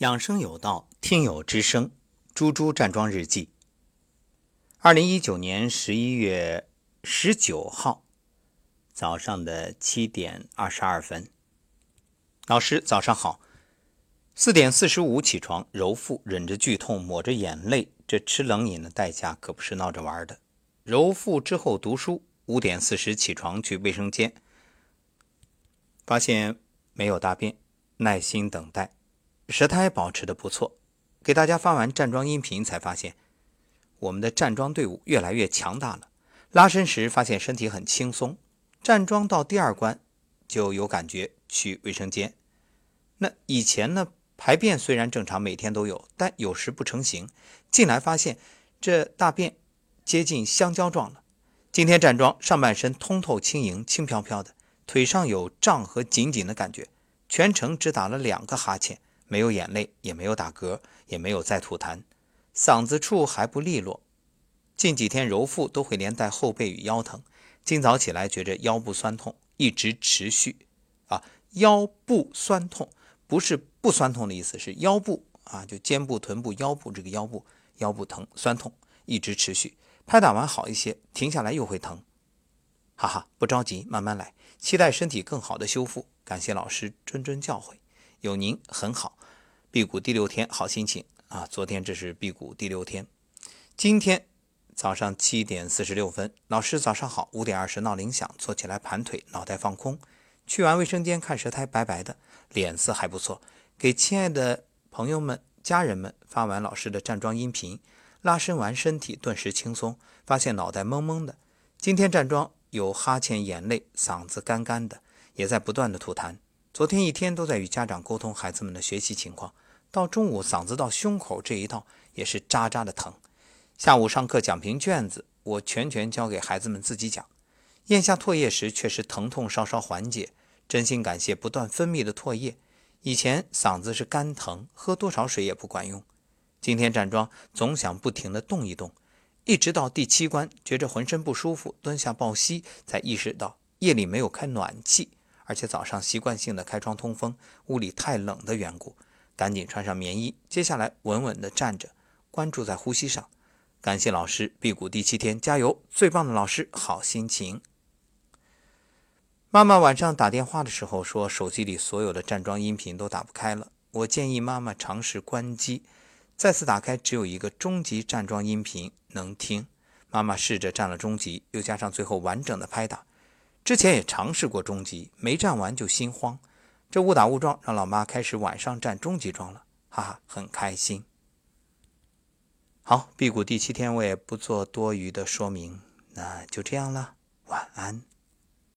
养生有道，听友之声，猪猪站桩日记。二零一九年十一月十九号早上的七点二十二分，老师早上好。四点四十五起床揉腹，忍着剧痛，抹着眼泪，这吃冷饮的代价可不是闹着玩的。揉腹之后读书，五点四十起床去卫生间，发现没有大便，耐心等待。舌苔保持的不错，给大家发完站桩音频才发现，我们的站桩队伍越来越强大了。拉伸时发现身体很轻松，站桩到第二关就有感觉去卫生间。那以前呢，排便虽然正常，每天都有，但有时不成形。进来发现这大便接近香蕉状了。今天站桩，上半身通透轻盈，轻飘飘的，腿上有胀和紧紧的感觉，全程只打了两个哈欠。没有眼泪，也没有打嗝，也没有再吐痰，嗓子处还不利落。近几天揉腹都会连带后背与腰疼。今早起来觉着腰部酸痛，一直持续。啊，腰部酸痛不是不酸痛的意思，是腰部啊，就肩部、臀部、腰部这个腰部腰部疼酸痛，一直持续。拍打完好一些，停下来又会疼。哈哈，不着急，慢慢来，期待身体更好的修复。感谢老师谆谆教诲。有您很好，辟谷第六天好心情啊！昨天这是辟谷第六天，今天早上七点四十六分，老师早上好。五点二十闹铃响，坐起来盘腿，脑袋放空。去完卫生间看舌苔白白的，脸色还不错。给亲爱的朋友们、家人们发完老师的站桩音频，拉伸完身体，顿时轻松，发现脑袋懵懵的。今天站桩有哈欠、眼泪，嗓子干干的，也在不断的吐痰。昨天一天都在与家长沟通孩子们的学习情况，到中午嗓子到胸口这一道也是扎扎的疼。下午上课讲评卷子，我全权交给孩子们自己讲。咽下唾液时确实疼痛稍稍缓解，真心感谢不断分泌的唾液。以前嗓子是干疼，喝多少水也不管用。今天站桩总想不停地动一动，一直到第七关觉着浑身不舒服，蹲下抱膝才意识到夜里没有开暖气。而且早上习惯性的开窗通风，屋里太冷的缘故，赶紧穿上棉衣。接下来稳稳地站着，关注在呼吸上。感谢老师，辟谷第七天，加油！最棒的老师，好心情。妈妈晚上打电话的时候说，手机里所有的站桩音频都打不开了。我建议妈妈尝试关机，再次打开，只有一个中级站桩音频能听。妈妈试着站了中级，又加上最后完整的拍打。之前也尝试过中级，没站完就心慌。这误打误撞，让老妈开始晚上站中级桩了，哈哈，很开心。好，辟谷第七天，我也不做多余的说明，那就这样了，晚安。